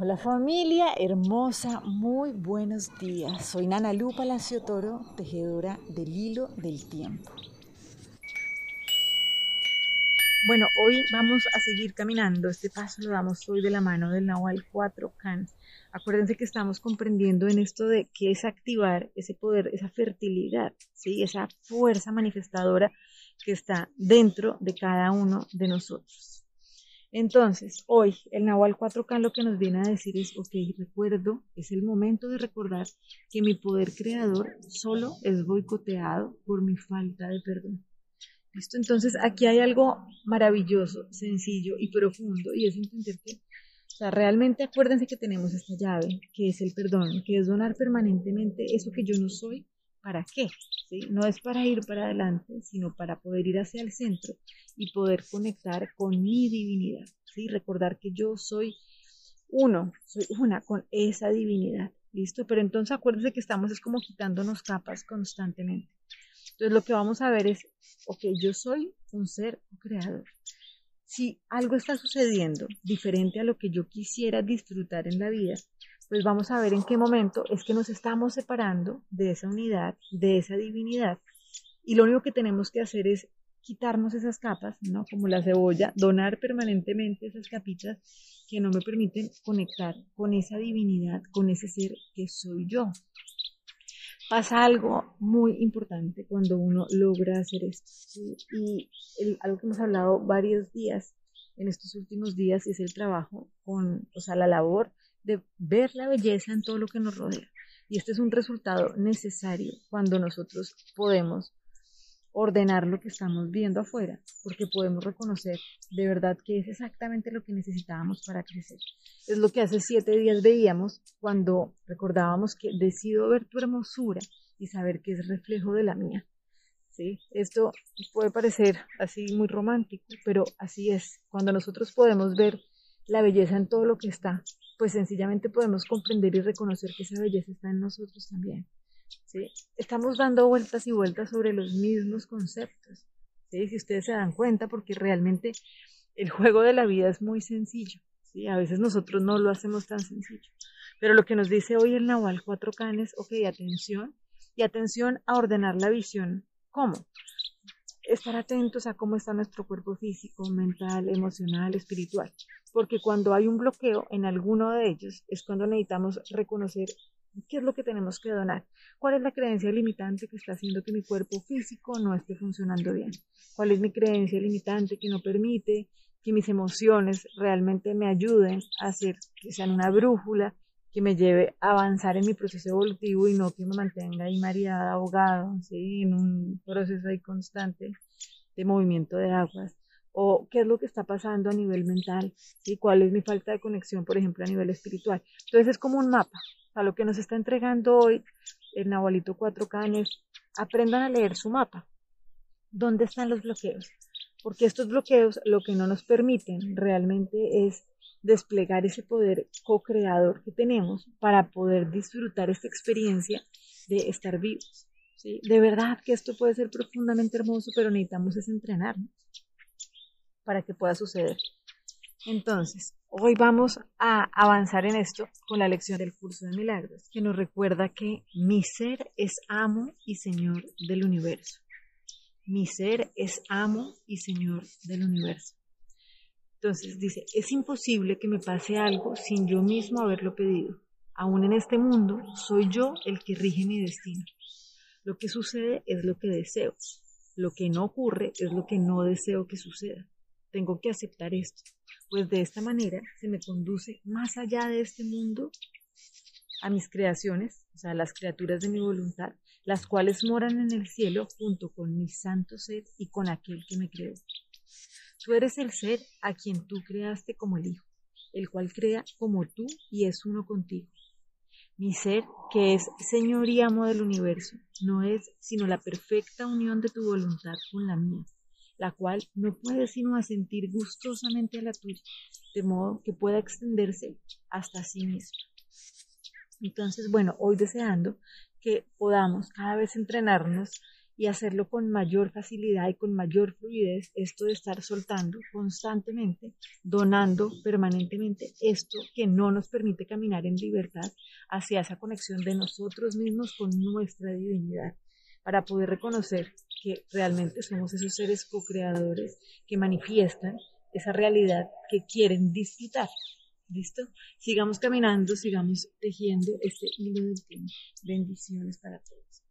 Hola familia hermosa, muy buenos días. Soy Nana Lu Palacio Toro, tejedora del hilo del tiempo. Bueno, hoy vamos a seguir caminando. Este paso lo damos hoy de la mano del Nahual 4 Can. Acuérdense que estamos comprendiendo en esto de qué es activar ese poder, esa fertilidad, ¿sí? esa fuerza manifestadora que está dentro de cada uno de nosotros. Entonces, hoy el Nahual 4K lo que nos viene a decir es, ok, recuerdo, es el momento de recordar que mi poder creador solo es boicoteado por mi falta de perdón. ¿Listo? Entonces, aquí hay algo maravilloso, sencillo y profundo, y es entender que, o sea, realmente acuérdense que tenemos esta llave, que es el perdón, que es donar permanentemente eso que yo no soy ¿Para qué? No es para ir para adelante, sino para poder ir hacia el centro y poder conectar con mi divinidad. ¿sí? Recordar que yo soy uno, soy una con esa divinidad. ¿Listo? Pero entonces acuérdense que estamos es como quitándonos capas constantemente. Entonces lo que vamos a ver es, ok, yo soy un ser creador. Si algo está sucediendo diferente a lo que yo quisiera disfrutar en la vida, pues vamos a ver en qué momento es que nos estamos separando de esa unidad, de esa divinidad. Y lo único que tenemos que hacer es quitarnos esas capas, ¿no? Como la cebolla, donar permanentemente esas capitas que no me permiten conectar con esa divinidad, con ese ser que soy yo. Pasa algo muy importante cuando uno logra hacer esto. Y algo que hemos hablado varios días en estos últimos días es el trabajo con, o sea, la labor de ver la belleza en todo lo que nos rodea. Y este es un resultado necesario cuando nosotros podemos ordenar lo que estamos viendo afuera, porque podemos reconocer de verdad que es exactamente lo que necesitábamos para crecer. Es lo que hace siete días veíamos cuando recordábamos que decido ver tu hermosura y saber que es reflejo de la mía. ¿Sí? Esto puede parecer así muy romántico, pero así es. Cuando nosotros podemos ver la belleza en todo lo que está, pues sencillamente podemos comprender y reconocer que esa belleza está en nosotros también. ¿sí? Estamos dando vueltas y vueltas sobre los mismos conceptos. ¿sí? Si ustedes se dan cuenta, porque realmente el juego de la vida es muy sencillo. ¿sí? A veces nosotros no lo hacemos tan sencillo. Pero lo que nos dice hoy el Nahual Cuatro Canes, ok, atención, y atención a ordenar la visión. ¿Cómo? Estar atentos a cómo está nuestro cuerpo físico, mental, emocional, espiritual. Porque cuando hay un bloqueo en alguno de ellos es cuando necesitamos reconocer qué es lo que tenemos que donar. ¿Cuál es la creencia limitante que está haciendo que mi cuerpo físico no esté funcionando bien? ¿Cuál es mi creencia limitante que no permite que mis emociones realmente me ayuden a hacer que sean una brújula que me lleve a avanzar en mi proceso evolutivo y no que me mantenga ahí mareada, ahogado, ¿sí? en un proceso ahí constante de movimiento de aguas. O qué es lo que está pasando a nivel mental, y cuál es mi falta de conexión, por ejemplo, a nivel espiritual. Entonces es como un mapa. A lo que nos está entregando hoy el Nahualito Cuatro Canes, aprendan a leer su mapa. ¿Dónde están los bloqueos? Porque estos bloqueos lo que no nos permiten realmente es desplegar ese poder co-creador que tenemos para poder disfrutar esta experiencia de estar vivos. De verdad que esto puede ser profundamente hermoso, pero necesitamos es entrenarnos para que pueda suceder. Entonces, hoy vamos a avanzar en esto con la lección del curso de milagros, que nos recuerda que mi ser es amo y señor del universo. Mi ser es amo y señor del universo. Entonces dice, es imposible que me pase algo sin yo mismo haberlo pedido. Aún en este mundo, soy yo el que rige mi destino. Lo que sucede es lo que deseo. Lo que no ocurre es lo que no deseo que suceda. Tengo que aceptar esto, pues de esta manera se me conduce más allá de este mundo a mis creaciones, o sea, las criaturas de mi voluntad, las cuales moran en el cielo junto con mi santo ser y con aquel que me creó. Tú eres el ser a quien tú creaste como el Hijo, el cual crea como tú y es uno contigo. Mi ser, que es Señor y amo del universo, no es sino la perfecta unión de tu voluntad con la mía, la cual no puede sino asentir gustosamente a la tuya, de modo que pueda extenderse hasta sí mismo. Entonces, bueno, hoy deseando que podamos cada vez entrenarnos y hacerlo con mayor facilidad y con mayor fluidez, esto de estar soltando constantemente, donando permanentemente esto que no nos permite caminar en libertad hacia esa conexión de nosotros mismos con nuestra divinidad, para poder reconocer que realmente somos esos seres co-creadores que manifiestan esa realidad que quieren disfrutar. ¿Listo? Sigamos caminando, sigamos tejiendo este hilo del tiempo. Bendiciones para todos.